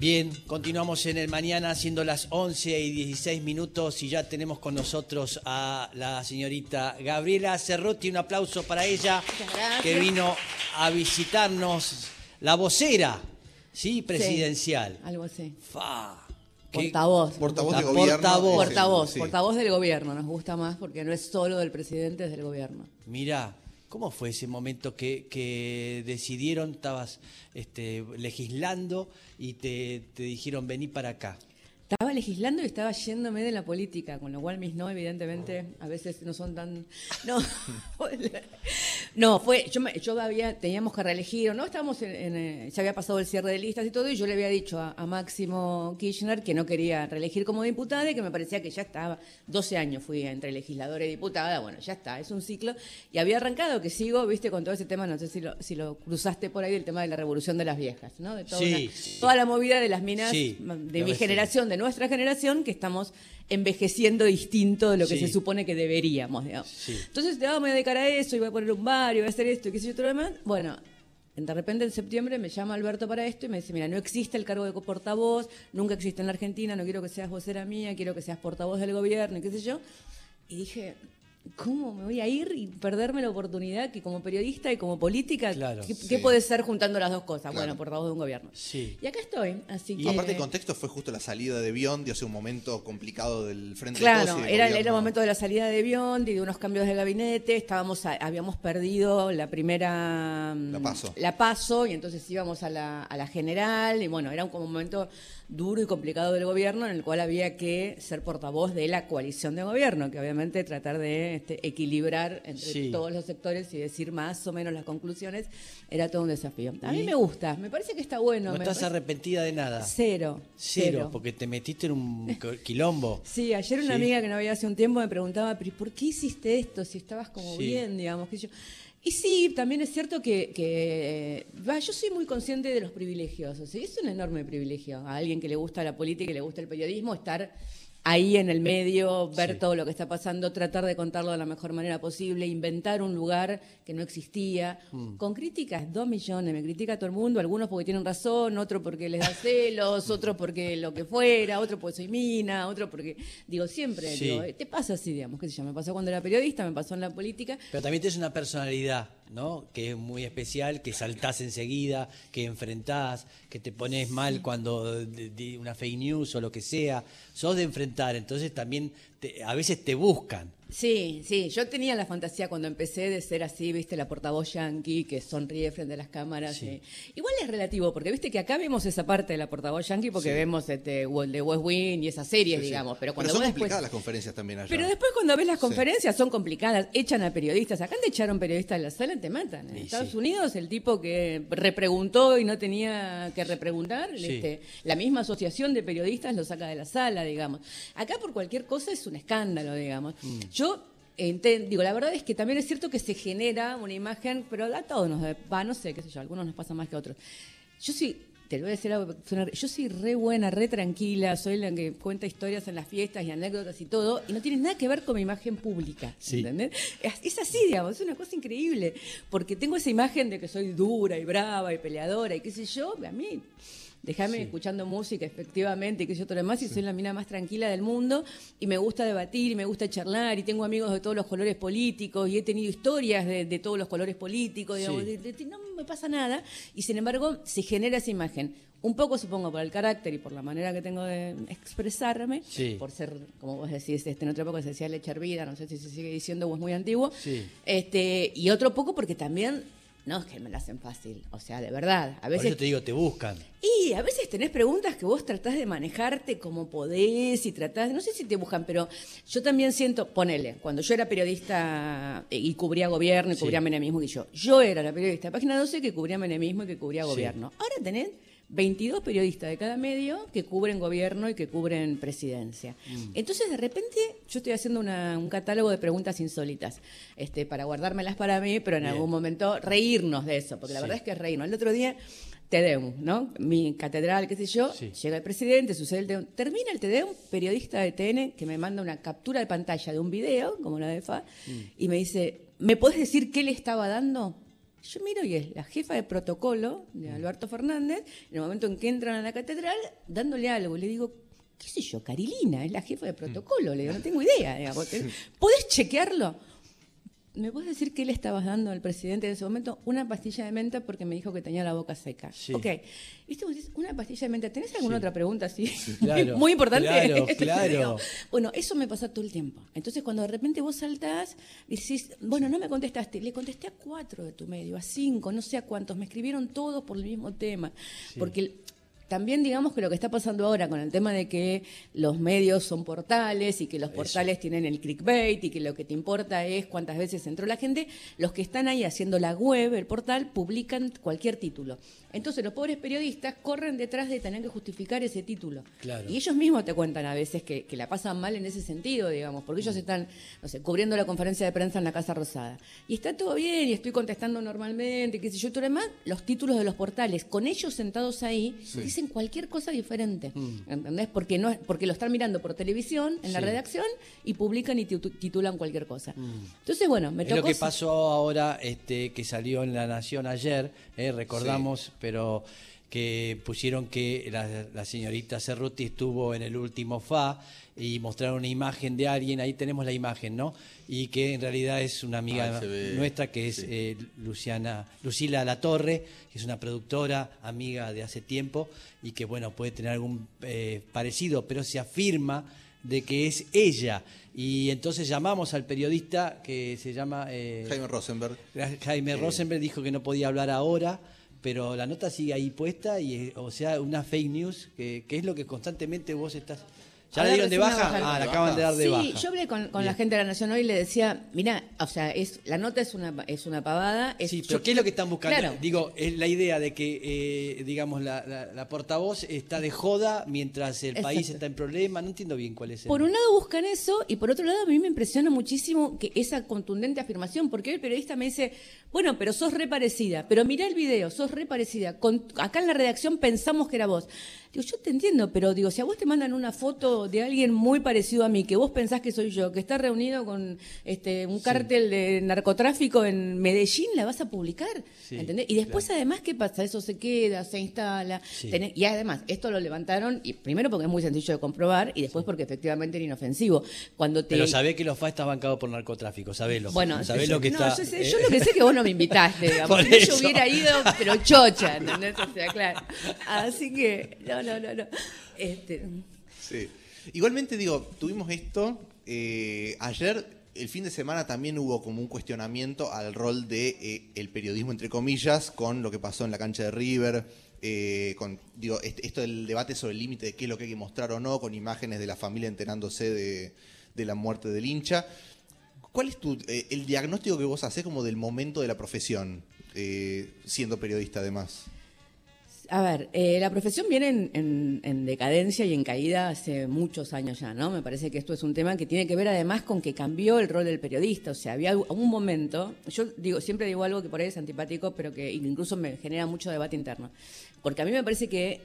Bien, continuamos en el mañana siendo las 11 y 16 minutos y ya tenemos con nosotros a la señorita Gabriela Cerrotti. Un aplauso para ella que vino a visitarnos, la vocera, ¿sí? Presidencial. algo así. Fa. Portavoz. Portavoz La de gobierno. portavoz. Portavoz, Sí. portavoz del gobierno, nos gusta más porque no es solo del presidente, es del gobierno. Mira, ¿cómo fue ese momento que, decidieron, estabas este, legislando y te, te dijeron vení para acá? Estaba legislando y estaba yéndome de la política, con lo cual mis no, evidentemente, a veces no son tan. No, no fue. Yo, me- yo había, teníamos que reelegir, ¿no? Estábamos en, en, eh, ya había pasado el cierre de listas y todo, y yo le había dicho a, a Máximo Kirchner que no quería reelegir como diputada y que me parecía que ya estaba. 12 años fui entre legisladora y diputada, bueno, ya está, es un ciclo. Y había arrancado que sigo, viste, con todo ese tema, no sé si lo, si lo cruzaste por ahí, el tema de la revolución de las viejas, ¿no? De toda, Sí, una- sí. toda la movida de las minas Sí, de mi generación, de nuestra generación, que estamos envejeciendo distinto de lo que Sí. se supone que deberíamos, digamos. Sí. Entonces, te vamos a dedicar a eso, y voy a poner un bar, y voy a hacer esto, y qué sé yo, todo lo demás. Bueno, de repente en septiembre me llama Alberto para esto y me dice, mira, no existe el cargo de portavoz, nunca existe en la Argentina, no quiero que seas vocera mía, quiero que seas portavoz del gobierno, y qué sé yo. Y dije, ¿cómo me voy a ir y perderme la oportunidad que como periodista y como política, Claro, ¿qué, sí. qué puede ser juntando las dos cosas? Claro. Bueno, portavoz de un gobierno. Sí. Y acá estoy, así Y que... aparte el contexto fue justo la salida de Biondi, hace un momento complicado del frente de Claro, todos del era, el momento de la salida de Biondi, de unos cambios de gabinete, estábamos a- habíamos perdido la primera mm, La PASO. la PASO, y entonces íbamos a la, a la general y bueno, era un, como un momento duro y complicado del gobierno en el cual había que ser portavoz de la coalición de gobierno, que obviamente tratar de este, equilibrar entre Sí. todos los sectores y decir más o menos las conclusiones era todo un desafío. A mí me gusta, me parece que está bueno. No me estás parece- arrepentida de nada. Cero, Cero, porque te metiste en un quilombo. Sí, ayer una Sí. amiga que no había hace un tiempo me preguntaba, pero ¿y ¿por qué hiciste esto si estabas como Sí. bien, digamos? sé yo? Y sí, también es cierto que, que, va, yo soy muy consciente de los privilegios. o sea, es un enorme privilegio a alguien que le gusta la política y le gusta el periodismo estar ahí en el medio, ver Sí. todo lo que está pasando, tratar de contarlo de la mejor manera posible, inventar un lugar que no existía, Mm. con críticas, dos millones, me critica todo el mundo, algunos porque tienen razón, otro porque les da celos, otro porque lo que fuera, otro porque soy mina, otro porque, digo, siempre, Sí. digo, eh, te pasa así, digamos, qué sé yo, me pasó cuando era periodista, me pasó en la política, Pero también tienes una personalidad, ¿no? Que es muy especial, que saltás enseguida, que enfrentás, que te pones mal cuando de- de una fake news o lo que sea. Sos de enfrentar, entonces también te- a veces te buscan. Sí, sí, yo tenía la fantasía cuando empecé de ser así, viste, la portavoz yankee que sonríe frente a las cámaras. Sí. eh. Igual es relativo, porque viste que acá vemos esa parte de la portavoz yankee porque Sí. vemos este, de West Wing y esas series, Sí, digamos. Pero cuando son vos después- complicadas las conferencias también allá. Pero después cuando ves las conferencias son complicadas, echan a periodistas. Acá te echaron periodistas de la sala, te matan. En Y Estados. Unidos el tipo que repreguntó y no tenía que repreguntar, este, la misma asociación de periodistas lo saca de la sala, digamos. Acá por cualquier cosa es un escándalo, digamos. Mm. Yo digo, la verdad es que también es cierto que se genera una imagen, pero a todos nos va, no sé, qué sé yo, a algunos nos pasa más que a otros. Yo sí, te lo voy a decir algo, yo soy re buena, re tranquila, soy la que cuenta historias en las fiestas y anécdotas y todo, y no tiene nada que ver con mi imagen pública, Sí. ¿entendés? Es, es así, digamos, es una cosa increíble, porque tengo esa imagen de que soy dura y brava y peleadora y qué sé yo, a mí... Déjame escuchando música, efectivamente, y que yo todo lo demás, y soy la mina más tranquila del mundo, y me gusta debatir, y me gusta charlar, y tengo amigos de todos los colores políticos, y he tenido historias de, de todos los colores políticos, digamos, Sí. de- de- no me pasa nada, y sin embargo se genera esa imagen. Un poco, supongo, por el carácter y por la manera que tengo de expresarme, Sí. por ser, como vos decís, este, en otra época se decía leche hervida, no sé si se sigue diciendo o es muy antiguo, este, y otro poco porque también, no es que me la hacen fácil, o sea, de verdad, a Por veces eso te digo, te buscan. y a veces tenés preguntas que vos tratás de manejarte como podés y tratás, no sé si te buscan, pero yo también siento, ponele, cuando yo era periodista y cubría gobierno y Sí. cubría menemismo, y yo, yo era la periodista de Página 12 que cubría menemismo y que cubría Sí. gobierno. Ahora tenés 22 periodistas de cada medio que cubren gobierno y que cubren presidencia. Mm. Entonces, de repente, yo estoy haciendo una- un catálogo de preguntas insólitas este, para guardármelas para mí, pero en Bien. algún momento reírnos de eso, porque la Sí. verdad es que es reírnos. El otro día, Tedeum, ¿no? Mi catedral, qué sé yo, Sí. llega el presidente, sucede el Tedeum. Termina el Tedeum, periodista de TN, que me manda una captura de pantalla de un video, como la de FA, Mm. y me dice, ¿me podés decir qué le estaba dando? Yo miro y es la jefa de protocolo de Alberto Fernández, en el momento en que entran a la catedral, dándole algo. Le digo, qué sé yo, Carilina, es la jefa de protocolo. Le digo, no tengo idea. Digamos. ¿Podés chequearlo? ¿Me puedes decir qué le estabas dando al presidente en ese momento? Una pastilla de menta porque me dijo que tenía la boca seca. Sí. Ok. ¿Viste? Vos decís, una pastilla de menta. ¿Tenés alguna otra pregunta así? claro, Muy importante. claro, claro. Bueno, eso me pasa todo el tiempo. Entonces, cuando de repente vos saltás decís, bueno, no me contestaste. Le contesté a cuatro de tu medio, a cinco, no sé a cuántos. Me escribieron todos por el mismo tema. Porque el- también digamos que lo que está pasando ahora con el tema de que los medios son portales y que los portales tienen el clickbait y que lo que te importa es cuántas veces entró la gente, los que están ahí haciendo la web, el portal, publican cualquier título. Entonces los pobres periodistas corren detrás de tener que justificar ese título. Claro. Y ellos mismos te cuentan a veces que, que la pasan mal en ese sentido, digamos, porque ellos están, no sé, cubriendo la conferencia de prensa en la Casa Rosada. Y está todo bien y estoy contestando normalmente, qué sé yo, todo lo demás, los títulos de los portales, con ellos sentados ahí, dicen cualquier cosa diferente. ¿Entendés? Porque, no, porque lo están mirando por televisión, en la redacción, y publican y titu- titulan cualquier cosa. Entonces, bueno, me Es tocó... lo que pasó ahora, este, que salió en La Nación ayer, eh, recordamos, pero que pusieron que la, la señorita Cerruti estuvo en el último FA y mostraron una imagen de alguien, ahí tenemos la imagen, ¿no? Y que en realidad es una amiga Ah, nuestra que es sí. eh, Luciana, Lucila Latorre, que es una productora, amiga de hace tiempo y que, bueno, puede tener algún eh, parecido, pero se afirma de que es ella. Y entonces llamamos al periodista que se llama... eh, Jaime Rosenberg. Jaime Rosenberg dijo que no podía hablar ahora, pero la nota sigue ahí puesta y, o sea, una fake news, que, que es lo que constantemente vos estás... ¿Ya la dieron de baja? Ah, la acaban de dar de sí, baja. yo hablé con, con la gente de la Nación hoy y le decía, mira, o sea, es, la nota es una, es una pavada. Es, Sí, pero ¿qué es lo que están buscando? Claro. Digo, es la idea de que, eh, digamos, la, la- la portavoz está de joda mientras el país está en problema. No entiendo bien cuál es el... Por un lado buscan eso y por otro lado a mí me impresiona muchísimo que esa contundente afirmación, porque hoy el periodista me dice, bueno, pero sos re parecida, pero mirá el video, sos re parecida. Con- acá en la redacción pensamos que era vos. Digo, yo te entiendo, pero digo, si a vos te mandan una foto de alguien muy parecido a mí, que vos pensás que soy yo, que está reunido con este un cártel de narcotráfico en Medellín, la vas a publicar. Sí, ¿entendés? Y después además, ¿qué pasa? Eso se queda, se instala. Sí. tenés- y además, esto lo levantaron, y primero porque es muy sencillo de comprobar, y después porque efectivamente era inofensivo. Cuando te... Pero sabés que los FA está bancado por narcotráfico, sabelo. Bueno, sabés yo- lo que no, está... yo, sé- eh, yo lo que sé es que vos no me invitaste, digamos. Por Si no, yo hubiera ido, pero chocha, ¿entendés? O sea, claro. Así que, no, no, no, no. Este, Sí. Igualmente, digo, tuvimos esto. eh, ayer, el fin de semana, también hubo como un cuestionamiento al rol de eh, el periodismo, entre comillas, con lo que pasó en la cancha de River. eh, con digo, este- esto del debate sobre el límite de qué es lo que hay que mostrar o no, con imágenes de la familia enterándose de, de la muerte del hincha. ¿Cuál es tu, el diagnóstico que vos hacés como del momento de la profesión, siendo periodista además? A ver, eh, la profesión viene en, en- en decadencia y en caída hace muchos años ya, ¿no? Me parece que esto es un tema que tiene que ver además con que cambió el rol del periodista. O sea, había un momento, yo digo, siempre digo algo que por ahí es antipático, pero que incluso me genera mucho debate interno. Porque a mí me parece que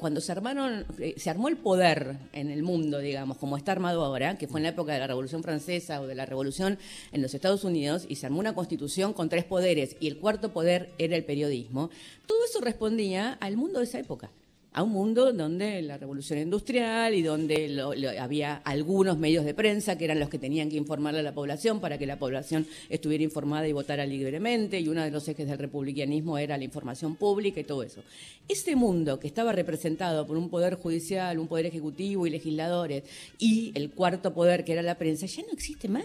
cuando se armaron, eh, se armó el poder en el mundo, digamos, como está armado ahora, que fue en la época de la Revolución Francesa o de la Revolución en los Estados Unidos, y se armó una constitución con tres poderes, y el cuarto poder era el periodismo, todo eso respondía al mundo de esa época. A un mundo donde la revolución industrial y donde lo- había algunos medios de prensa que eran los que tenían que informarle a la población para que la población estuviera informada y votara libremente, y uno de los ejes del republicanismo era la información pública y todo eso. Ese mundo que estaba representado por un poder judicial, un poder ejecutivo y legisladores, y el cuarto poder que era la prensa, ya no existe más.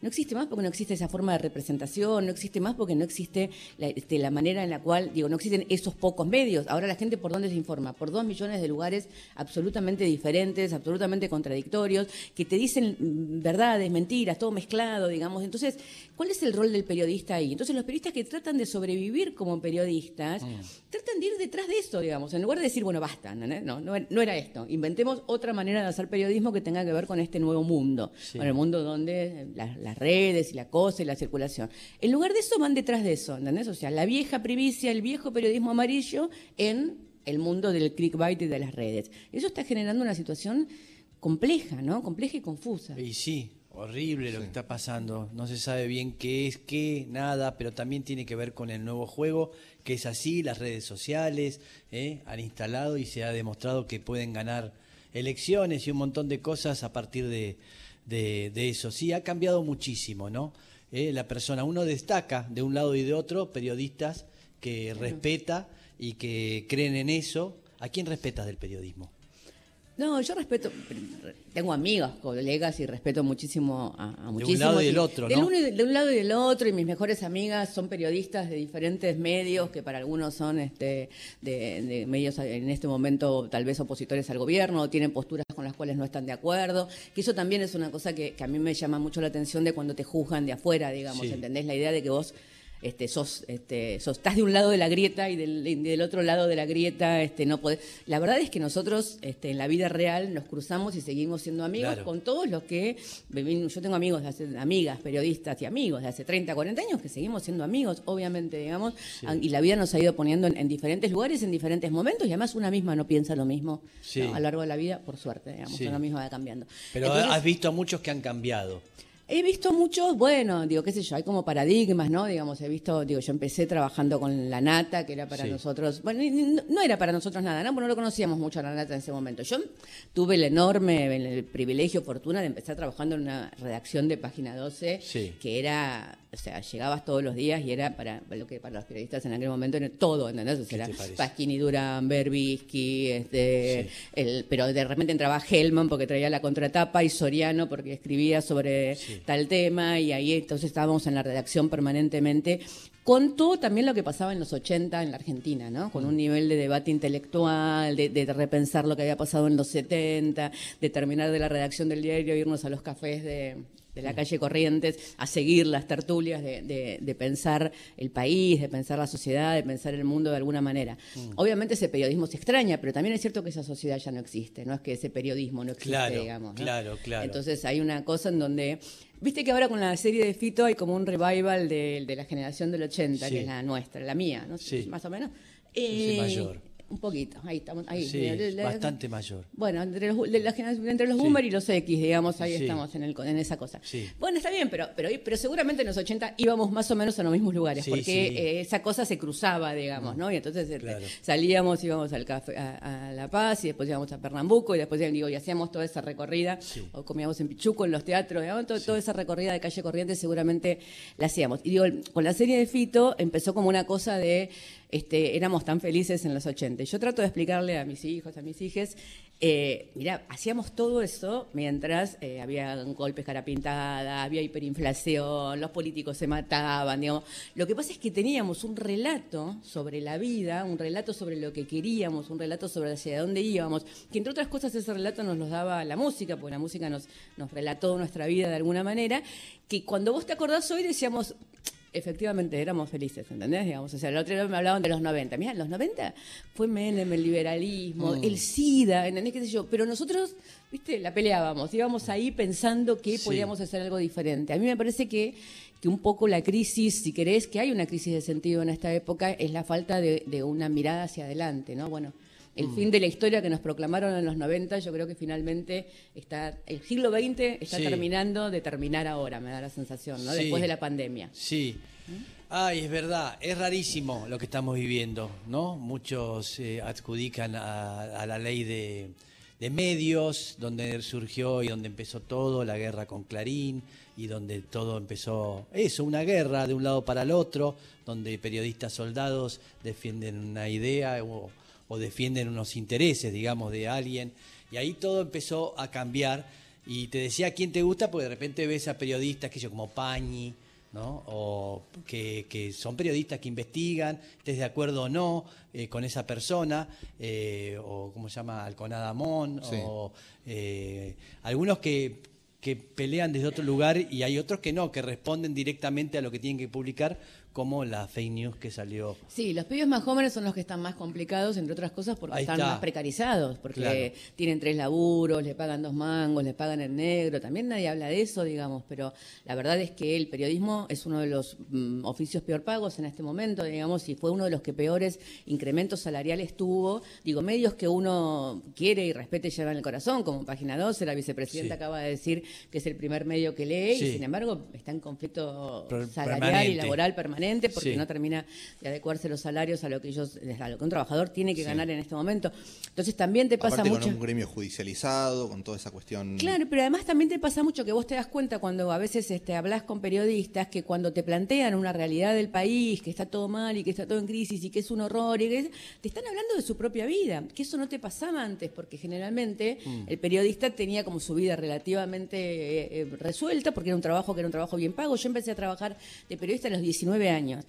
No existe más porque no existe esa forma de representación, no existe más porque no existe la, este, la manera en la cual, digo, no existen esos pocos medios. Ahora la gente por dónde se informa, por dos millones de lugares absolutamente diferentes, absolutamente contradictorios, que te dicen mm, verdades, mentiras, todo mezclado, digamos. Entonces, ¿cuál es el rol del periodista ahí? Entonces los periodistas que tratan de sobrevivir como periodistas, tratan de ir detrás de eso, digamos, en lugar de decir, bueno, basta, ¿no? No, no, no era esto. Inventemos otra manera de hacer periodismo que tenga que ver con este nuevo mundo, Sí. con el mundo donde la- las redes y la cosa y la circulación. En lugar de eso van detrás de eso, ¿entendés? O sea, la vieja privicia, el viejo periodismo amarillo en el mundo del clickbait y de las redes. Eso está generando una situación compleja, ¿no? Compleja y confusa. Y sí, Horrible lo que está pasando. No se sabe bien qué es, qué, nada, pero también tiene que ver con el nuevo juego, que es así, las redes sociales ¿eh? han instalado y se ha demostrado que pueden ganar elecciones y un montón de cosas a partir de, de, eso. Sí, ha cambiado muchísimo, ¿no? ¿Eh? la persona, uno destaca de un lado y de otro periodistas que respeta y que creen en eso. ¿A quién respetas del periodismo? No, yo respeto, tengo amigos, colegas y respeto muchísimo a, muchísimos. De un lado y del otro, ¿no? De, un lado y del otro, y mis mejores amigas son periodistas de diferentes medios, que para algunos son este, de, medios en este momento tal vez opositores al gobierno, o tienen posturas con las cuales no están de acuerdo, que eso también es una cosa que, a mí me llama mucho la atención de cuando te juzgan de afuera, digamos, ¿entendés? La idea de que vos este, sos, este, estás de un lado de la grieta y del, otro lado de la grieta, este, no podés. La verdad es que nosotros este, en la vida real nos cruzamos y seguimos siendo amigos con todos los que, yo tengo amigos, amigas, periodistas y amigos de hace 30, 40 años que seguimos siendo amigos, obviamente, digamos, y la vida nos ha ido poniendo en, diferentes lugares, en diferentes momentos, y además una misma no piensa lo mismo a lo largo de la vida, por suerte, digamos, una misma va cambiando. Pero has visto a muchos que han cambiado. He visto muchos, bueno, digo, qué sé yo, hay como paradigmas, ¿no? Digamos, he visto, digo, yo empecé trabajando con la nata, que era para nosotros, bueno, no, era para nosotros nada, ¿no? Porque no lo conocíamos mucho a la nata en ese momento. Yo tuve el enorme, el privilegio, fortuna de empezar trabajando en una redacción de Página 12, que era o sea, llegabas todos los días y era para lo que para los periodistas en aquel momento era todo, ¿entendés? O sea, era Pasquini, Durán, Berbisky, este, el, pero de repente entraba Hellman porque traía la contratapa y Soriano porque escribía sobre tal tema y ahí entonces estábamos en la redacción permanentemente con todo también lo que pasaba en los 80 en la Argentina, ¿no? Con un nivel de debate intelectual, de, de, repensar lo que había pasado en los 70, de terminar de la redacción del diario, irnos a los cafés de, de la calle Corrientes a seguir las tertulias de, pensar el país, de pensar la sociedad, de pensar el mundo de alguna manera. Mm. Obviamente ese periodismo se extraña, pero también es cierto que esa sociedad ya no existe, no es que ese periodismo no existe, digamos. Claro, claro. Entonces hay una cosa en donde Viste que ahora con la serie de Fito hay como un revival de, la generación del 80, que es la nuestra, la mía, ¿no? Sí. Más o menos. Eh, mayor un poquito, ahí estamos. Ahí, sí, bastante mayor. Bueno, entre los, entre los boomer y los X, digamos, ahí estamos en, el, en esa cosa. Bueno, está bien, pero, pero, pero seguramente en los 80 íbamos más o menos a los mismos lugares, porque eh, esa cosa se cruzaba, digamos, ¿no? Y entonces este, salíamos, íbamos al café, a, La Paz, y después íbamos a Pernambuco, y después digo, y hacíamos toda esa recorrida, o comíamos en Pichuco, en los teatros, digamos, toda esa recorrida de calle Corrientes seguramente la hacíamos. Y digo, con la serie de Fito empezó como una cosa de este, éramos tan felices en los 80. Yo trato de explicarle a mis hijos, a mis hijas, eh, mira, hacíamos todo eso mientras eh, había golpes cara pintada, había hiperinflación, los políticos se mataban, digamos. Lo que pasa es que teníamos un relato sobre la vida, un relato sobre lo que queríamos, un relato sobre hacia dónde íbamos, que entre otras cosas ese relato nos lo daba la música, porque la música nos, nos relató nuestra vida de alguna manera, que cuando vos te acordás hoy decíamos, efectivamente éramos felices, ¿entendés? Digamos, o sea, el otro día me hablaban de los 90. Mira, los 90 fue Menem, el liberalismo, mm. el SIDA, ¿entendés? ¿Qué sé yo? Pero nosotros, viste, la peleábamos, íbamos ahí pensando que podíamos hacer algo diferente. A mí me parece que, que un poco la crisis, si querés, que hay una crisis de sentido en esta época, es la falta de, de una mirada hacia adelante, ¿no? Bueno, el mm. fin de la historia que nos proclamaron en los 90, yo creo que finalmente está el siglo XX está terminando de terminar ahora, me da la sensación, ¿no? Después de la pandemia. Sí. Ay, es verdad, es rarísimo lo que estamos viviendo, ¿no? Muchos eh, adjudican a, la ley de, de medios, donde surgió y donde empezó todo, la guerra con Clarín, y donde todo empezó, eso, una guerra de un lado para el otro, donde periodistas soldados defienden una idea o, o defienden unos intereses, digamos, de alguien. Y ahí todo empezó a cambiar. Y te decía quién te gusta, porque de repente ves a periodistas que yo como Pañi, ¿no? O que, son periodistas que investigan, estés de acuerdo o no eh, con esa persona, eh, o ¿cómo se llama? Alconada Mon, o eh, algunos que, que pelean desde otro lugar y hay otros que no, que responden directamente a lo que tienen que publicar como la fake news que salió. Sí, los pibes más jóvenes son los que están más complicados, entre otras cosas, porque están más precarizados, porque tienen tres laburos, le pagan dos mangos, le pagan en negro. También nadie habla de eso, digamos, pero la verdad es que el periodismo es uno de los mm, oficios peor pagos en este momento, digamos, y fue uno de los que peores incrementos salariales tuvo. Digo, medios que uno quiere y respete y lleva en el corazón, como Página 12, la vicepresidenta acaba de decir que es el primer medio que lee, y sin embargo está en conflicto salarial y laboral permanente porque no termina de adecuarse los salarios a lo que ellos, a lo que un trabajador tiene que ganar en este momento. Entonces también te pasa mucho. con un gremio judicializado, con toda esa cuestión. Claro, pero además también te pasa mucho que vos te das cuenta cuando a veces este, hablas con periodistas que cuando te plantean una realidad del país, que está todo mal y que está todo en crisis y que es un horror, y que te están hablando de su propia vida, que eso no te pasaba antes, porque generalmente mm. el periodista tenía como su vida relativamente eh, eh, resuelta, porque era un trabajo que era un trabajo bien pago. Yo empecé a trabajar de periodista a los 19 años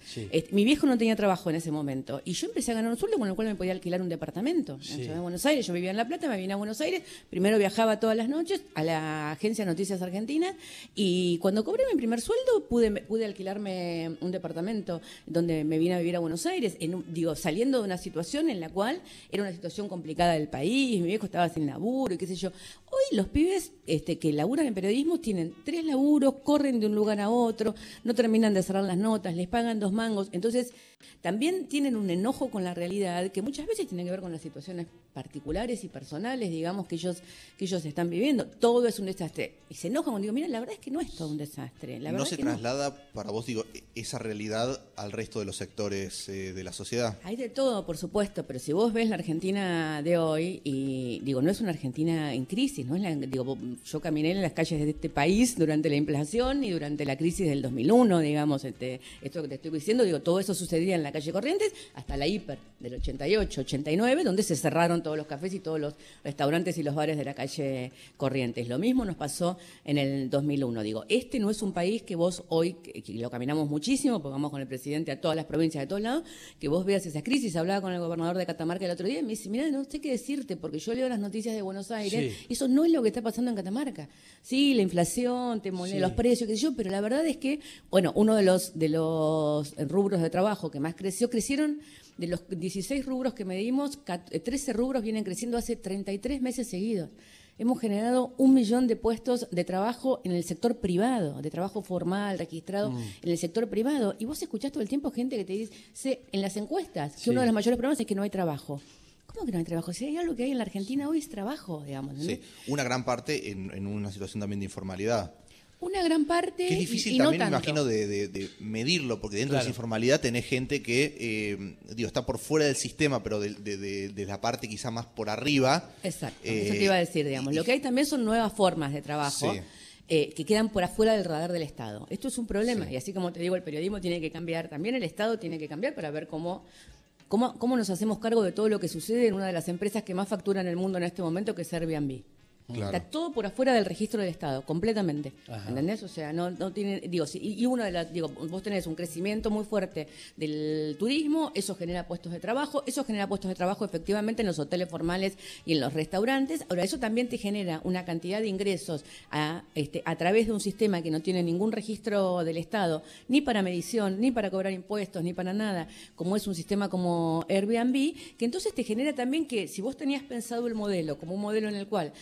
mi viejo no tenía trabajo en ese momento y yo empecé a ganar un sueldo con el cual me podía alquilar un departamento. En Buenos Aires, yo vivía en La Plata, me vine a Buenos Aires, primero viajaba todas las noches a la agencia Noticias Argentinas y cuando cobré mi primer sueldo pude, pude alquilarme un departamento donde me vine a vivir a Buenos Aires, en, digo, saliendo de una situación en la cual era una situación complicada del país, mi viejo estaba sin laburo y qué sé yo. Hoy los pibes este, que laburan en periodismo tienen tres laburos, corren de un lugar a otro, no terminan de cerrar las notas, les pagan dos mangos. Entonces, también tienen un enojo con la realidad que muchas veces tiene que ver con las situaciones particulares y personales, digamos, que ellos, que ellos están viviendo. Todo es un desastre. Y se enojan cuando digo, mira, la verdad es que no es todo un desastre. La ¿No se traslada, para vos, digo, esa realidad al resto de los sectores eh, de la sociedad? Hay de todo, por supuesto, pero si vos ves la Argentina de hoy, y digo, no es una Argentina en crisis, ¿no? Es la, digo, yo caminé en las calles de este país durante la inflación y durante la crisis del 2001, digamos, este, esto que te estoy diciendo, digo, todo eso en la calle Corrientes hasta la hiper del 88, 89, donde se cerraron todos los cafés y todos los restaurantes y los bares de la calle Corrientes. Lo mismo nos pasó en el 2001. Digo, este no es un país que vos hoy, que, lo caminamos muchísimo, porque vamos con el presidente a todas las provincias de todos lados, que vos veas esas crisis. Hablaba con el gobernador de Catamarca el otro día y me dice, mira, no sé qué decirte, porque yo leo las noticias de Buenos Aires y eso no es lo que está pasando en Catamarca. Sí, la inflación, te los precios, qué sé yo, pero la verdad es que, bueno, uno de los, de los rubros de trabajo que más creció, crecieron de los 16 rubros que medimos, 13 rubros vienen creciendo hace 33 meses seguidos. Hemos generado un millón de puestos de trabajo en el sector privado, de trabajo formal, registrado mm. en el sector privado. Y vos escuchás todo el tiempo gente que te dice en las encuestas que uno de los mayores problemas es que no hay trabajo. ¿Cómo que no hay trabajo? Si hay algo que hay en la Argentina hoy es trabajo, digamos. Sí, una gran parte en, en, una situación también de informalidad. Una gran parte. Que es difícil también, me imagino, de, medirlo, porque dentro de esa informalidad tenés gente que, eh, digo, está por fuera del sistema, pero de, la parte quizá más por arriba. Exacto, eso te iba a decir, digamos. Lo que hay también son nuevas formas de trabajo. Eh, que quedan por afuera del radar del Estado. Esto es un problema y así como te digo, el periodismo tiene que cambiar, también el Estado tiene que cambiar para ver cómo, cómo, cómo nos hacemos cargo de todo lo que sucede en una de las empresas que más facturan en el mundo en este momento, que es Airbnb. Está todo por afuera del registro del Estado, completamente. ¿Entendés? O sea, no, no tiene. Digo, y uno de las. Digo, vos tenés un crecimiento muy fuerte del turismo, eso genera puestos de trabajo, eso genera puestos de trabajo efectivamente en los hoteles formales y en los restaurantes. Ahora, eso también te genera una cantidad de ingresos a, este, a través de un sistema que no tiene ningún registro del Estado, ni para medición, ni para cobrar impuestos, ni para nada, como es un sistema como Airbnb, que entonces te genera también que si vos tenías pensado el modelo como un modelo en el cual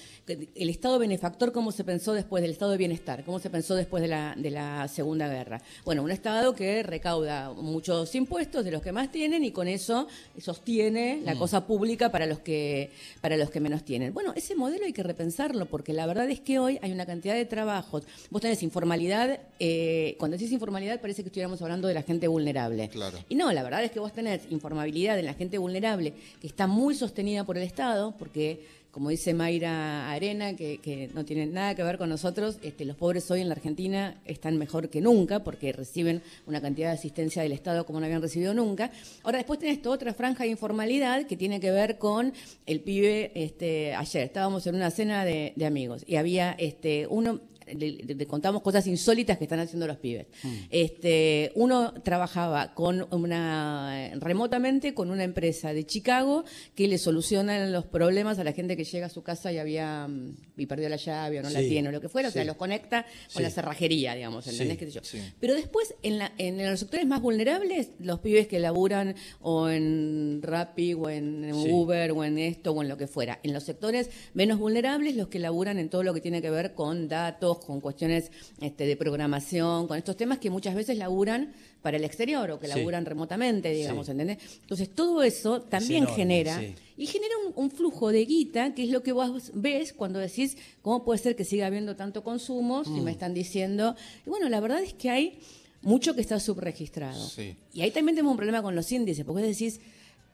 el Estado benefactor, cómo se pensó después del Estado de bienestar, cómo se pensó después de la, de la Segunda Guerra. Bueno, un Estado que recauda muchos impuestos de los que más tienen y con eso sostiene la mm. cosa pública para los, que, para los que menos tienen. Bueno, ese modelo hay que repensarlo porque la verdad es que hoy hay una cantidad de trabajos. Vos tenés informalidad, eh, cuando decís informalidad parece que estuviéramos hablando de la gente vulnerable. Claro. Y no, la verdad es que vos tenés informabilidad en la gente vulnerable que está muy sostenida por el Estado porque como dice Mayra Arena, que, no tiene nada que ver con nosotros, este, los pobres hoy en la Argentina están mejor que nunca porque reciben una cantidad de asistencia del Estado como no habían recibido nunca. Ahora después tenés toda otra franja de informalidad que tiene que ver con el pibe, este, ayer estábamos en una cena de, amigos y había este, uno le, contamos cosas insólitas que están haciendo los pibes. Mm. Este, uno trabajaba con una remotamente con una empresa de Chicago que le soluciona los problemas a la gente que llega a su casa y había y perdió la llave o no la tiene o lo que fuera, o sea, los conecta con la cerrajería, digamos, ¿entendés? ¿Qué sé yo? Pero después, en, la, en los sectores más vulnerables, los pibes que laburan o en Rappi o en Uber o en esto o en lo que fuera. En los sectores menos vulnerables, los que laburan en todo lo que tiene que ver con datos, con cuestiones este, de programación, con estos temas que muchas veces laburan para el exterior o que laburan remotamente, digamos, ¿entendés? Entonces, todo eso también genera, y genera un, flujo de guita, que es lo que vos ves cuando decís, ¿cómo puede ser que siga habiendo tanto consumo si me mm. están diciendo? Y bueno, la verdad es que hay mucho que está subregistrado. Y ahí también tenemos un problema con los índices, porque vos decís,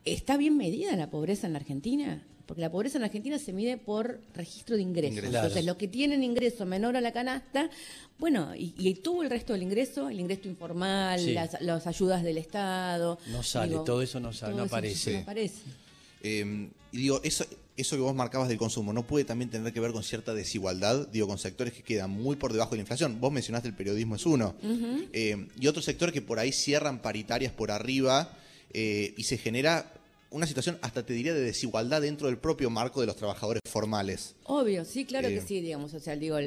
¿está bien medida la pobreza en la Argentina? Porque la pobreza en Argentina se mide por registro de ingresos. Entonces, los que tienen ingreso menor a la canasta, bueno, y, tuvo el resto del ingreso, el ingreso informal, las, ayudas del Estado. No sale, todo eso no, sale, no aparece. aparece. Em, y digo, eso, eso que vos marcabas del consumo, ¿no puede también tener que ver con cierta desigualdad? Digo, con sectores que quedan muy por debajo de la inflación. Vos mencionaste el periodismo es uno. Em, y otros sectores que por ahí cierran paritarias por arriba eh, y se genera una situación hasta te diría de desigualdad dentro del propio marco de los trabajadores formales. Obvio, sí, claro que eh, sí, digamos, o sea, digo,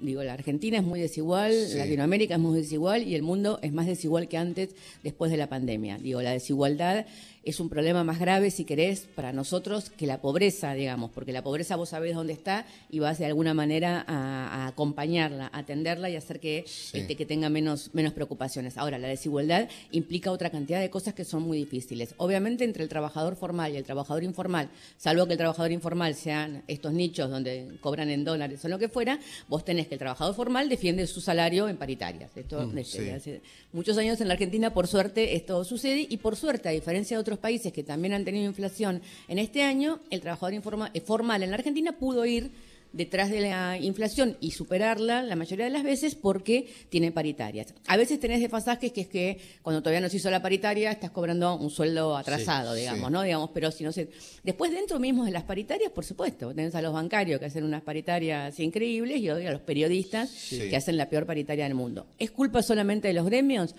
digo, la Argentina es muy desigual, Latinoamérica es muy desigual y el mundo es más desigual que antes después de la pandemia. Digo, la desigualdad es un problema más grave, si querés, para nosotros que la pobreza, digamos, porque la pobreza vos sabés dónde está y vas de alguna manera a, acompañarla, a atenderla y hacer que, este, que tenga menos, menos preocupaciones. Ahora, la desigualdad implica otra cantidad de cosas que son muy difíciles. Obviamente, entre el trabajador formal y el trabajador informal, salvo que el trabajador informal sean estos nichos donde cobran en dólares o lo que fuera, vos tenés que el trabajador formal defiende su salario en paritarias. Esto mm, desde hace muchos años en la Argentina, por suerte, esto sucede y por suerte, a diferencia de otros países que también han tenido inflación en este año, el trabajador eh, formal en la Argentina pudo ir detrás de la inflación y superarla la mayoría de las veces porque tiene paritarias. A veces tenés desfasajes que es que cuando todavía no se hizo la paritaria estás cobrando un sueldo atrasado, digamos, ¿no? Digamos, pero si no se... Después dentro mismo de las paritarias, por supuesto, tenés a los bancarios que hacen unas paritarias increíbles y a los periodistas que hacen la peor paritaria del mundo. ¿Es culpa solamente de los gremios?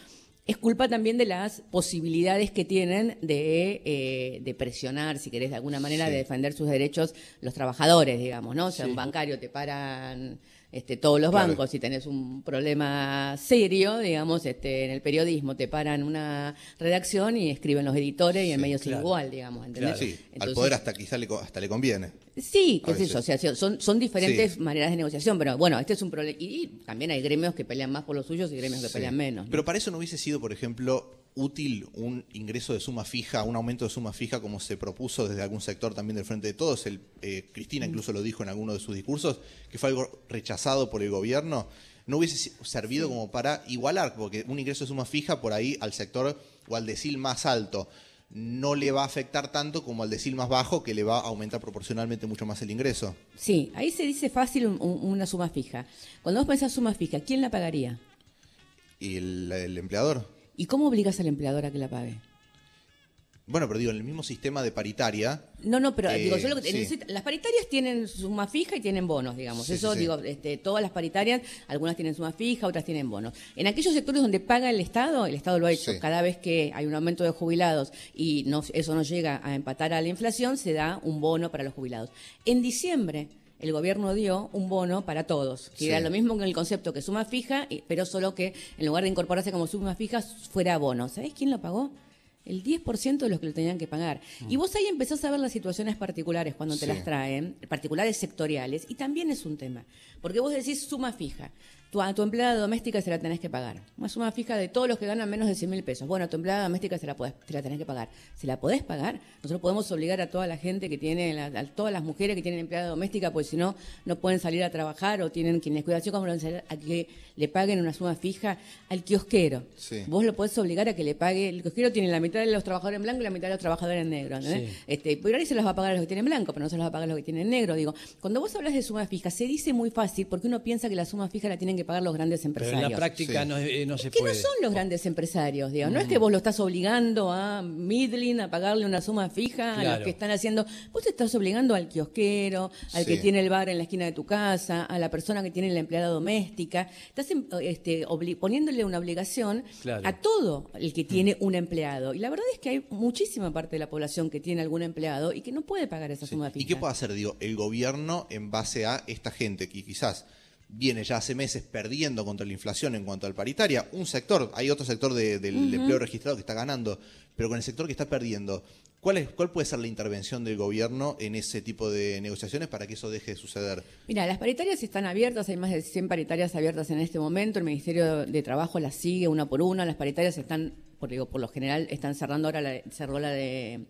Es culpa también de las posibilidades que tienen de, eh, de presionar, si querés, de alguna manera, de defender sus derechos los trabajadores, digamos, ¿no? O sea, un bancario te paran este, todos los bancos, si tenés un problema serio, digamos, este, en el periodismo, te paran una redacción y escriben los editores y en medio es igual, digamos, ¿entendés? Sí, al poder hasta quizá le, hasta le conviene. Sí, qué sé yo, o sea, son, son diferentes maneras de negociación, pero bueno, este es un problema. Y también hay gremios que pelean más por los suyos y gremios que pelean menos. Pero para eso no hubiese sido, por ejemplo, útil un ingreso de suma fija, un aumento de suma fija como se propuso desde algún sector también del Frente de Todos. El, eh, Cristina incluso lo dijo en alguno de sus discursos, que fue algo rechazado por el gobierno. No hubiese servido como para igualar, porque un ingreso de suma fija por ahí al sector o al decil más alto no le va a afectar tanto como al decil más bajo, que le va a aumentar proporcionalmente mucho más el ingreso. Sí, ahí se dice fácil una suma fija. Cuando vos pensás suma fija, ¿quién la pagaría? ¿Y el empleador? ¿Y cómo obligas al empleador a que la pague? Bueno, pero digo, en el mismo sistema de paritaria. No, no, pero digo, yo lo que las paritarias tienen suma fija y tienen bonos, digamos. Eso, digo, este, todas las paritarias, algunas tienen suma fija, otras tienen bonos. En aquellos sectores donde paga el Estado, el Estado lo ha hecho, cada vez que hay un aumento de jubilados y no, eso no llega a empatar a la inflación, se da un bono para los jubilados. En diciembre el gobierno dio un bono para todos, que era lo mismo que el concepto que suma fija, pero solo que en lugar de incorporarse como suma fija fuera bono. ¿Sabés quién lo pagó? el 10% de los que lo tenían que pagar. Y vos ahí empezás a ver las situaciones particulares cuando te las traen, particulares sectoriales, y también es un tema, porque vos decís suma fija tu, a tu empleada doméstica se la tenés que pagar. Una suma fija de todos los que ganan menos de 100 mil pesos. Bueno, a tu empleada doméstica se la, podés, la tenés que pagar. ¿Se la podés pagar? Nosotros podemos obligar a toda la gente que tiene, a todas las mujeres que tienen empleada doméstica, pues si no, no pueden salir a trabajar o tienen quienes cuidación como a que le paguen una suma fija al kiosquero. Vos lo podés obligar a que le pague. El kiosquero tiene la mitad de los trabajadores en blanco y la mitad de los trabajadores en negro. ¿no? Este, por ahí se los va a pagar a los que tienen blanco, pero no se los va a pagar a los que tienen negro. Digo, cuando vos hablas de suma fija, se dice muy fácil porque uno piensa que la suma fija la tienen que que pagar los grandes Pero empresarios. en la práctica Sí. no, eh, no se que puede. no son los grandes empresarios, digamos. No es que vos lo estás obligando a Midlin a pagarle una suma fija a los que están haciendo. Vos te estás obligando al kiosquero, al que Sí. tiene el bar en la esquina de tu casa, a la persona que tiene la empleada doméstica. Estás este, poniéndole una obligación Claro. a todo el que tiene un empleado. Y la verdad es que hay muchísima parte de la población que tiene algún empleado y que no puede pagar esa Sí. suma fija. ¿Y qué puede hacer, digo, el gobierno en base a esta gente que quizás viene ya hace meses perdiendo contra la inflación en cuanto al paritaria? Un sector, hay otro sector de- del empleo registrado que está ganando, pero con el sector que está perdiendo, ¿cuál, es, ¿cuál puede ser la intervención del gobierno en ese tipo de negociaciones para que eso deje de suceder? Mira, las paritarias están abiertas, hay más de 100 paritarias abiertas en este momento, el Ministerio de Trabajo las sigue una por una, las paritarias están, por, por lo general, están cerrando ahora, la, cerró la de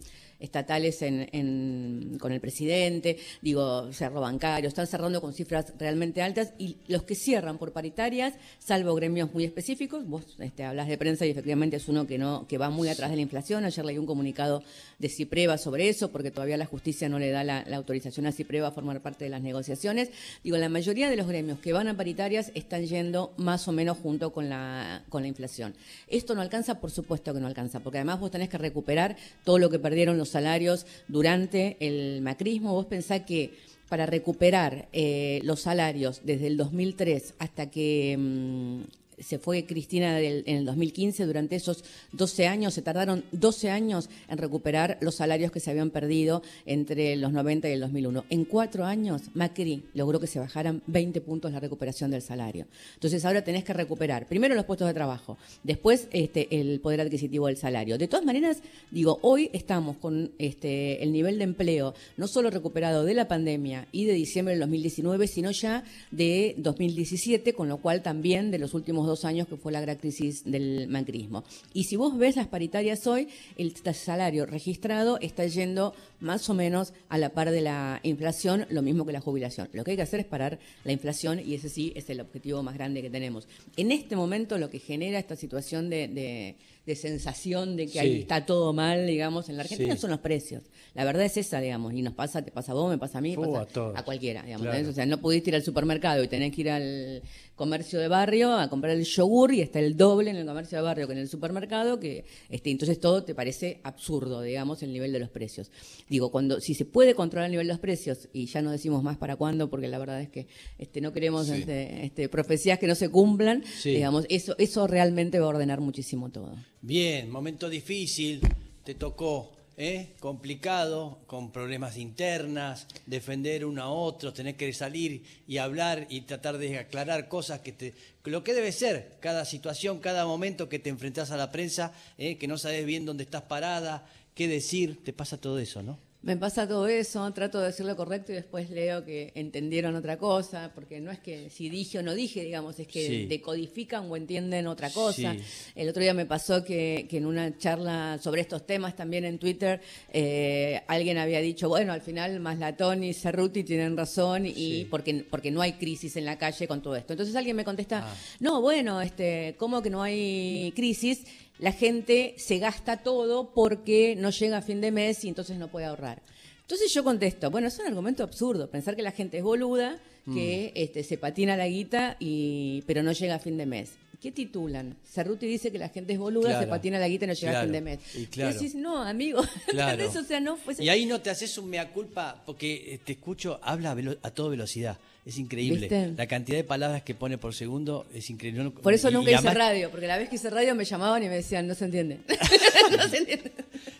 estatales en, con el presidente, digo, cerró bancario, están cerrando con cifras realmente altas y los que cierran por paritarias, salvo gremios muy específicos, vos este, hablas de prensa y efectivamente es uno que no que va muy atrás de la inflación, ayer leí un comunicado de Cipreva sobre eso, porque todavía la justicia no le da la, la autorización a Cipreva a formar parte de las negociaciones. Digo, la mayoría de los gremios que van a paritarias están yendo más o menos junto con la, con la inflación. Esto no alcanza, por supuesto que no alcanza, porque además vos tenés que recuperar todo lo que perdieron los salarios durante el macrismo. Vos pensás que para recuperar eh, los salarios desde el 2003 hasta que mm, se fue Cristina en el 2015, durante esos 12 años, se tardaron 12 años en recuperar los salarios que se habían perdido entre los 90 y el 2001. En cuatro años, Macri logró que se bajaran 20 puntos la recuperación del salario. Entonces ahora tenés que recuperar primero los puestos de trabajo, después este, el poder adquisitivo del salario. De todas maneras, digo, hoy estamos con este, el nivel de empleo no solo recuperado de la pandemia y de diciembre del 2019, sino ya de 2017, con lo cual también de los últimos dos años que fue la gran crisis del macrismo. Y si vos ves las paritarias hoy, el salario registrado está yendo más o menos a la par de la inflación, lo mismo que la jubilación. Lo que hay que hacer es parar la inflación y ese sí es el objetivo más grande que tenemos. En este momento lo que genera esta situación de, de- de sensación de que Sí. ahí está todo mal, digamos, en la Argentina Sí. son los precios. La verdad es esa, digamos, y nos pasa, te pasa a vos, me pasa a mí, pasa a cualquiera, digamos. Claro. O sea, no pudiste ir al supermercado y tenés que ir al comercio de barrio a comprar el yogur y está el doble en el comercio de barrio que en el supermercado, que este, entonces todo te parece absurdo, digamos, el nivel de los precios. Digo, cuando si se puede controlar el nivel de los precios, y ya no decimos más para cuándo, porque la verdad es que este, no queremos Sí. este, este, profecías que no se cumplan, digamos, eso, eso realmente va a ordenar muchísimo todo. Bien, momento difícil, te tocó, ¿eh? complicado, con problemas internas, defender uno a otro, tener que salir y hablar y tratar de aclarar cosas que te... Lo que debe ser, cada situación, cada momento que te enfrentás a la prensa, ¿eh? que no sabes bien dónde estás parada, qué decir, te pasa todo eso, ¿no? Me pasa todo eso, trato de decir lo correcto y después leo que entendieron otra cosa, porque no es que si dije o no dije, digamos, es que Sí. decodifican o entienden otra cosa. Sí. El otro día me pasó que, que en una charla sobre estos temas también en Twitter, eh, alguien había dicho, bueno, al final Maslatón y Cerruti tienen razón y Sí. porque, porque no hay crisis en la calle con todo esto. Entonces alguien me contesta, Ah. no, bueno, este, ¿cómo que no hay crisis? La gente se gasta todo porque no llega a fin de mes y entonces no puede ahorrar. Entonces yo contesto, bueno, es un argumento absurdo, pensar que la gente es boluda, que este, se patina la guita, y, pero no llega a fin de mes. ¿Qué titulan? Cerruti dice que la gente es boluda, Claro. se patina la guita y no llega a Claro. fin de mes. Y claro. decís, no, amigo, Claro. ¿entendés? O sea, no fue... Y ahí no te haces un mea culpa porque eh, te escucho, habla a, a toda velocidad. Es increíble. ¿Viste? La cantidad de palabras que pone por segundo es increíble. Por eso nunca hice además- radio, porque la vez que hice radio me llamaban y me decían, no se entiende. no se entiende.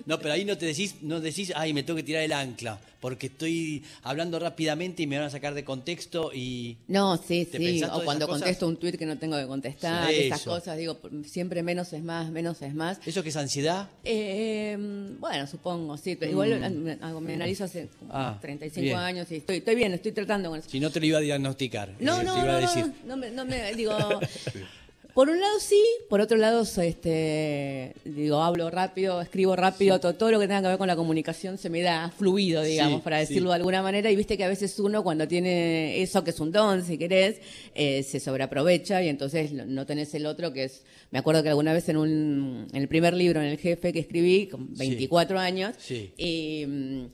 No, pero ahí no te decís, no decís, ay, me tengo que tirar el ancla, porque estoy hablando rápidamente y me van a sacar de contexto y No, sí, ¿Te sí. O cuando contesto un tuit que no tengo que contestar, Sí, esas cosas, digo, siempre menos es más, menos es más. ¿Eso que es ansiedad? Eh, bueno, supongo, sí. pero Igual me, hago- me analizo hace Mm. Ah, 35 bien. años y estoy, estoy bien, estoy tratando con eso. Si no te lo iba a diagnosticar. No, eh, no, no, a no, no, me, no me- digo, por un lado sí, por otro lado, este, digo, hablo rápido, escribo rápido, todo, todo lo que tenga que ver con la comunicación se me da fluido, digamos, Sí, para sí. decirlo de alguna manera, y viste que a veces uno cuando tiene eso, que es un don, si querés, eh, se sobreaprovecha y entonces no- tenés el otro que es, me acuerdo que alguna vez en, un, en el primer libro, en el jefe que escribí, con 24 años, y, mm,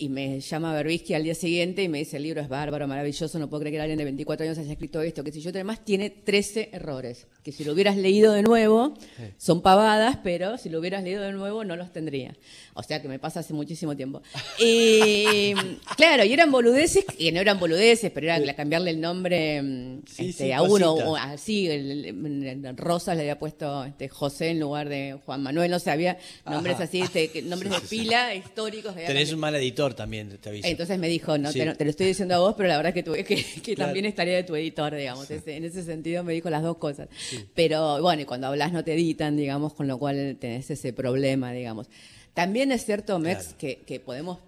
y me llama Berbisky al día siguiente y me dice, el libro es bárbaro, maravilloso, no puedo creer que alguien de 24 años haya escrito esto, que si yo además tiene 13 errores, que si lo hubieras leído de nuevo, son pavadas, pero si lo hubieras leído de nuevo no los tendría. O sea que me pasa hace muchísimo tiempo. Y claro, y eran boludeces, que no eran boludeces, pero era cambiarle el nombre mm, este, a uno, o así, el, Rosas le había puesto este, José en lugar de Juan Manuel, no sé, había nombres así, este, nombres de pila históricos. Tenés un mal editor también, te aviso. Entonces me dijo, no, te, lo estoy diciendo a vos, pero la verdad que, tuve, que, también estaría de tu editor, digamos. en ese sentido me dijo las dos cosas. Pero bueno, y cuando hablas no te editan, digamos, con lo cual tenés ese problema, digamos. También es cierto, Mex, que, podemos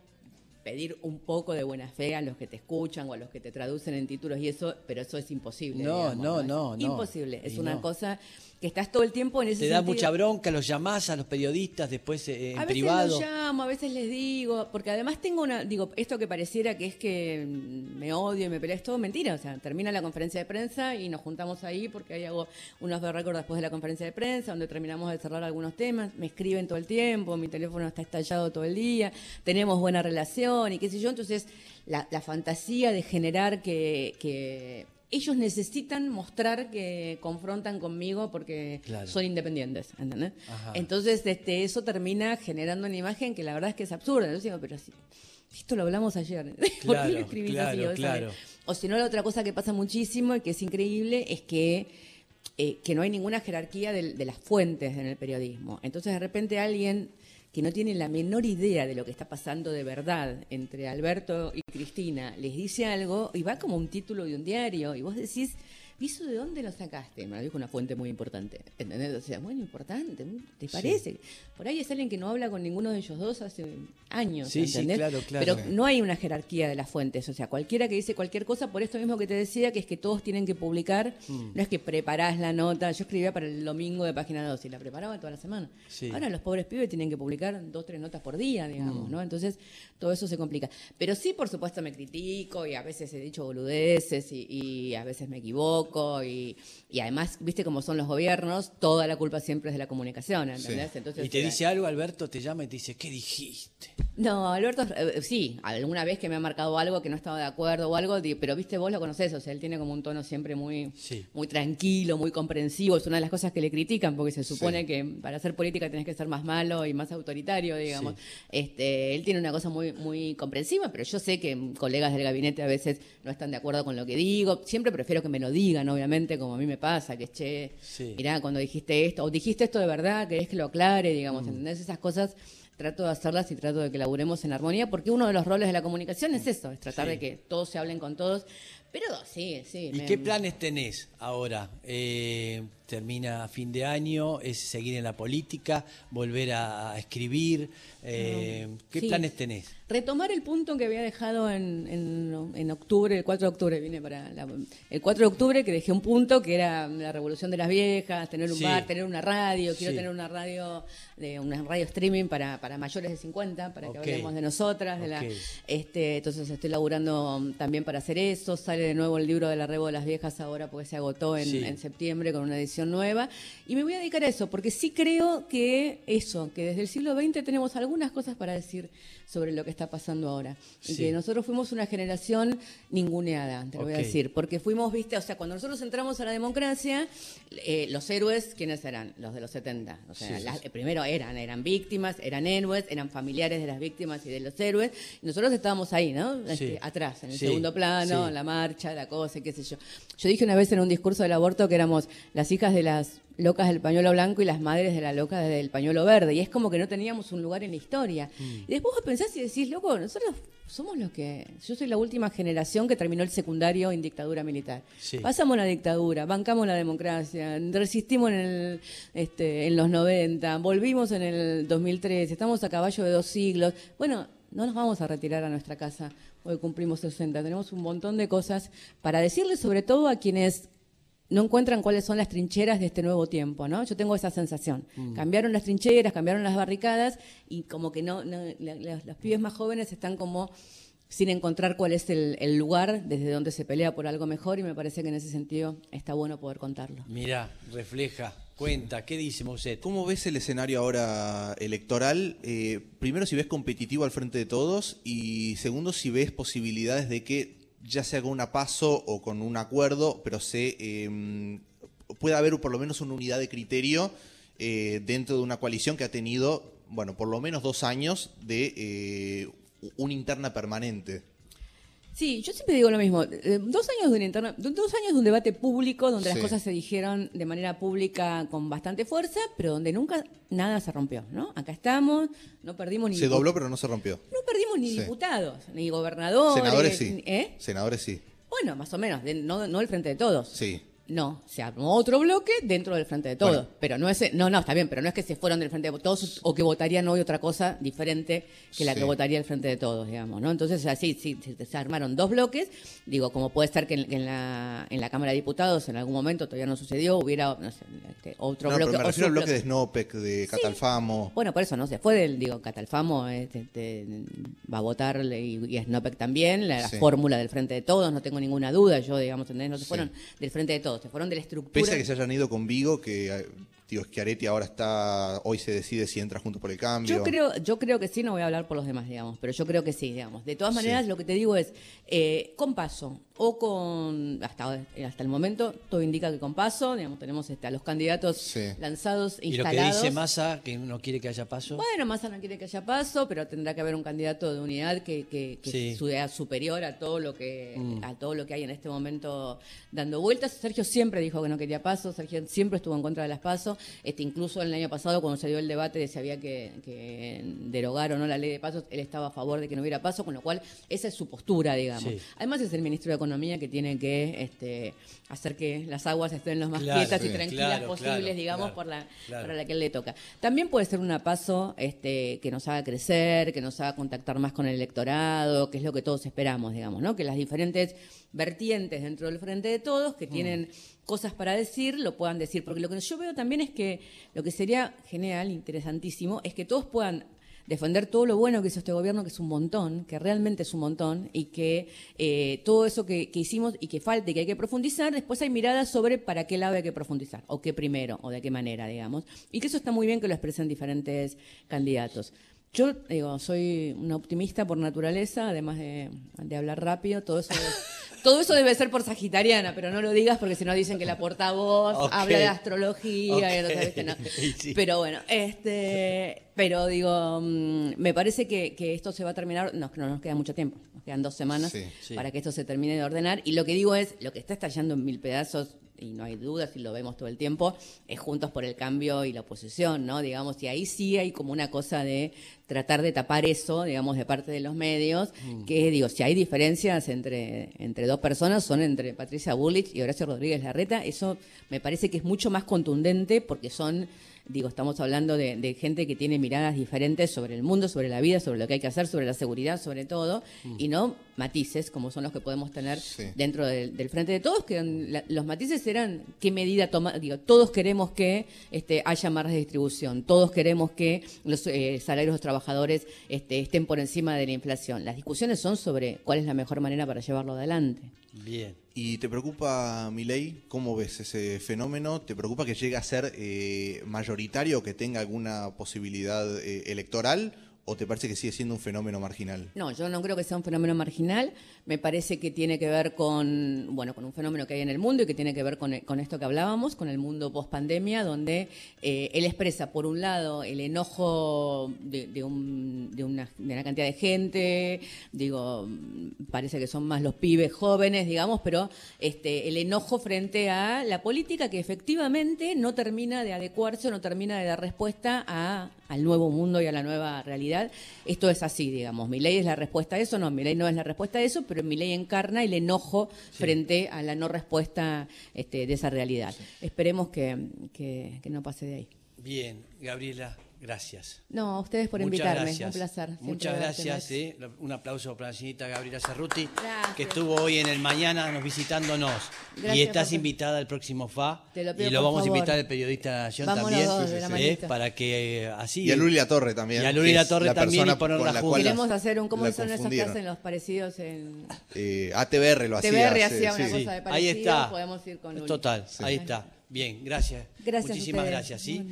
pedir un poco de buena fe a los que te escuchan o a los que te traducen en títulos y eso, pero eso es imposible. No, no, no, no, Imposible. Es una cosa que estás todo el tiempo en ese Te da mucha bronca, los llamás a los periodistas después eh, en privado. A veces los llamo, a veces les digo, porque además tengo una, digo, esto que pareciera que es que me odio y me peleo, es todo mentira, o sea, termina la conferencia de prensa y nos juntamos ahí porque ahí hago unos de récord después de la conferencia de prensa, donde terminamos de cerrar algunos temas, me escriben todo el tiempo, mi teléfono está estallado todo el día, tenemos buena relación y qué sé yo, entonces la, fantasía de generar que ellos necesitan mostrar que confrontan conmigo porque son independientes, ¿entendés? Entonces, este, eso termina generando una imagen que la verdad es que es absurda. Yo digo, pero si, esto lo hablamos ayer, ¿por qué lo escribís así? O si no, la otra cosa que pasa muchísimo y que es increíble es que, eh, que no hay ninguna jerarquía de, de las fuentes en el periodismo. Entonces, de repente alguien que no tiene la menor idea de lo que está pasando de verdad entre Alberto y Cristina, les dice algo y va como un título de un diario y vos decís, ¿Y eso de dónde lo sacaste? Me lo dijo una fuente muy importante. ¿Entendés? O sea, bueno, importante, ¿te parece? Por ahí es alguien que no habla con ninguno de ellos dos hace años. Sí, sí, claro, claro. Pero no hay una jerarquía de las fuentes. O sea, cualquiera que dice cualquier cosa, por esto mismo que te decía, que es que todos tienen que publicar. Mm. No es que preparás la nota. Yo escribía para el domingo de página 2 y la preparaba toda la semana. Ahora los pobres pibes tienen que publicar dos, tres notas por día, digamos, mm. ¿no? Entonces, todo eso se complica. Pero sí, por supuesto, me critico y a veces he dicho boludeces y a veces me equivoco y, además, viste cómo son los gobiernos, toda la culpa siempre es de la comunicación, ¿entendés? y te dice algo, Alberto te llama y te dice, ¿qué dijiste? No, Alberto, eh, sí, alguna vez que me ha marcado algo que no estaba de acuerdo o algo, pero viste, vos lo conocés, o sea, él tiene como un tono siempre muy, muy tranquilo, muy comprensivo, es una de las cosas que le critican, porque se supone que para hacer política tenés que ser más malo y más autoritario, digamos. Este, él tiene una cosa muy, muy comprensiva, pero yo sé que colegas del gabinete a veces no están de acuerdo con lo que digo, siempre prefiero que me lo digan obviamente, como a mí me pasa, que che, mirá, cuando dijiste esto, o dijiste esto de verdad, querés que lo aclare, digamos, mm. ¿entendés? Esas cosas trato de hacerlas y trato de que laburemos en armonía, porque uno de los roles de la comunicación es eso, es tratar de que todos se hablen con todos. Pero sí, sí. ¿Y qué planes tenés ahora? Eh, termina a fin de año, es seguir en la política, volver a, escribir. Eh, ¿Qué planes tenés? Retomar el punto que había dejado en, en, octubre, el 4 de octubre, vine para el 4 de octubre que dejé un punto que era la revolución de las viejas, tener un bar, tener una radio, quiero tener una radio, de una radio streaming para, para mayores de 50, para que hablemos de nosotras, de la, este, entonces estoy laburando también para hacer eso, sale de nuevo el libro de la Rebo de las Viejas ahora porque se agotó en, en septiembre con una edición nueva. Y me voy a dedicar a eso, porque sí creo que eso, que desde el siglo XX tenemos algunas cosas para decir sobre lo que está pasando ahora. Y que nosotros fuimos una generación ninguneada, te lo voy a decir, porque fuimos, viste, o sea, cuando nosotros entramos a la democracia, eh, los héroes, ¿quiénes eran? Los de los 70. O sea, primero eran, eran víctimas, eran héroes, eran familiares de las víctimas y de los héroes. Y nosotros estábamos ahí, ¿no? Este, atrás, en el segundo plano, la marcha, la cosa, qué sé yo. Yo dije una vez en un discurso del aborto que éramos las hijas de las locas del pañuelo blanco y las madres de la loca del pañuelo verde. Y es como que no teníamos un lugar en la historia. Mm. Y después vos pensás y decís, loco, nosotros somos los que. Yo soy la última generación que terminó el secundario en dictadura militar. Pasamos la dictadura, bancamos la democracia, resistimos en, el, este, en los 90, volvimos en el 2013, estamos a caballo de dos siglos. Bueno, no nos vamos a retirar a nuestra casa hoy cumplimos 60. Tenemos un montón de cosas para decirles, sobre todo a quienes no encuentran cuáles son las trincheras de este nuevo tiempo, ¿no? Yo tengo esa sensación. Mm. Cambiaron las trincheras, cambiaron las barricadas y como que no, los, pibes más jóvenes están como sin encontrar cuál es el, el, lugar desde donde se pelea por algo mejor y me parece que en ese sentido está bueno poder contarlo. Mira, refleja, cuenta, ¿qué dice Mousset? ¿Cómo ves el escenario ahora electoral? Eh, primero, si ves competitivo al frente de todos y segundo, si ves posibilidades de que ya sea con una paso o con un acuerdo, pero se eh, pueda haber por lo menos una unidad de criterio eh, dentro de una coalición que ha tenido, bueno, por lo menos dos años de eh, una interna permanente. Sí, yo siempre digo lo mismo. Eh, dos años de una interna, dos años de un debate público donde las cosas se dijeron de manera pública con bastante fuerza, pero donde nunca nada se rompió, ¿no? Acá estamos, no perdimos ni se dobló, pero no se rompió. No perdimos ni diputados, ni gobernadores. Senadores sí. ¿eh? Senadores sí. Bueno, más o menos, no, no el frente de todos. Sí. No, se armó otro bloque dentro del Frente de Todos. Pero no es, no, no, está bien, pero no es que se fueron del Frente de Todos o que votarían hoy otra cosa diferente que la que votaría el Frente de Todos, digamos, ¿no? Entonces, así, sí, se armaron dos bloques. Digo, como puede ser que en, la, en la Cámara de Diputados en algún momento todavía no sucedió, hubiera no sé, este, otro no, bloque. Pero me refiero al bloque de Snopec, de Catalfamo. Bueno, por eso no se fue del, digo, Catalfamo este, este, va a votar y, y Snopec también, la, fórmula del Frente de Todos, no tengo ninguna duda, yo, digamos, No se fueron del Frente de Todos, Pese a que se hayan ido con Vigo, que eh, tío Schiaretti ahora está, hoy se decide si entra junto por el cambio. Yo creo, yo creo que sí, no voy a hablar por los demás, digamos, pero yo creo que sí, digamos. De todas maneras, lo que te digo es, eh, con paso o con, hasta, hasta el momento, todo indica que con paso, digamos, tenemos este, a los candidatos lanzados, instalados. ¿Y lo que dice Massa, que no quiere que haya paso? Bueno, Massa no quiere que haya paso, pero tendrá que haber un candidato de unidad que, que, sea superior a todo lo que mm. a todo lo que hay en este momento dando vueltas. Sergio siempre dijo que no quería paso, Sergio siempre estuvo en contra de las pasos. Este, incluso el año pasado, cuando dio el debate de si había que, derogar o no la ley de pasos, él estaba a favor de que no hubiera paso, con lo cual esa es su postura, digamos. Además es el ministro de Economía que tiene que este, hacer que las aguas estén lo más quietas y tranquilas posibles, digamos, por la, para la que él le toca. También puede ser una paso este, que nos haga crecer, que nos haga contactar más con el electorado, que es lo que todos esperamos, digamos, ¿no? Que las diferentes vertientes dentro del frente de todos que mm. Cosas para decir, lo puedan decir. Porque lo que yo veo también es que lo que sería genial, interesantísimo, es que todos puedan defender todo lo bueno que hizo este gobierno, que es un montón, que realmente es un montón, y que eh, todo eso que, hicimos y que falta y que hay que profundizar, después hay miradas sobre para qué lado hay que profundizar, o qué primero, o de qué manera, digamos. Y que eso está muy bien que lo expresen diferentes candidatos. Yo digo, soy una optimista por naturaleza, además de, de hablar rápido, todo eso... Todo eso debe ser por sagitariana, pero no lo digas porque si no dicen que la portavoz habla de astrología y entonces, no. Pero bueno, este, pero digo, mm, me parece que, esto se va a terminar, no, no nos queda mucho tiempo, nos quedan dos semanas para que esto se termine de ordenar. Y lo que digo es, lo que está estallando en mil pedazos y no hay dudas y lo vemos todo el tiempo, es Juntos por el Cambio y la oposición, ¿no? Digamos, y ahí sí hay como una cosa de tratar de tapar eso, digamos, de parte de los medios, mm. que digo, si hay diferencias entre, entre dos personas, son entre Patricia Bullich y Horacio Rodríguez Larreta, eso me parece que es mucho más contundente porque son Digo, estamos hablando de, gente que tiene miradas diferentes sobre el mundo, sobre la vida, sobre lo que hay que hacer, sobre la seguridad, sobre todo, mm. y no matices como son los que podemos tener dentro del, frente de todos, que los matices eran qué medida tomar, digo, todos queremos que este, haya más redistribución, todos queremos que los eh, salarios de los trabajadores este, estén por encima de la inflación. Las discusiones son sobre cuál es la mejor manera para llevarlo adelante. Bien. ¿Y te preocupa, Milei? ¿Cómo ves ese fenómeno? ¿Te preocupa que llegue a ser eh, mayoritario, que tenga alguna posibilidad eh, electoral? ¿O te parece que sigue siendo un fenómeno marginal? No, yo no creo que sea un fenómeno marginal. Me parece que tiene que ver con, bueno, con un fenómeno que hay en el mundo y que tiene que ver con, esto que hablábamos, con el mundo post pandemia, donde eh, él expresa, por un lado, el enojo de, una, cantidad de gente, digo, parece que son más los pibes jóvenes, digamos, pero este, el enojo frente a la política que efectivamente no termina de adecuarse, no termina de dar respuesta al nuevo mundo y a la nueva realidad. Esto es así, digamos. Mi ley es la respuesta a eso, no, mi ley no es la respuesta a eso, pero mi ley encarna el enojo frente a la no respuesta este, de esa realidad. Esperemos que, que no pase de ahí. Bien, Gabriela, Gracias. No, a ustedes por Muchas invitarme. gracias. Un placer. Muchas gracias. Eh. Un aplauso para la señorita Gabriela Cerruti, Gracias. que estuvo hoy en el mañana nos visitándonos. Gracias, y estás invitada al próximo FA. Te lo pido, y lo por vamos a invitar al periodista de la Nación también. dos la eh, manito. para que eh, así. Y a Luli La Torre también. Y a Luli que La es Torre la también y persona ponerla con la juntas. cual Queremos hacer un, ¿cómo son esas confundieron. hacen los parecidos en... Eh, ATBR lo hacía. TBR sí, hacía una sí. cosa de ahí parecido, está. podemos ir con Luli. Total, ahí está. Bien, gracias. Gracias a Muchísimas gracias. ¿sí?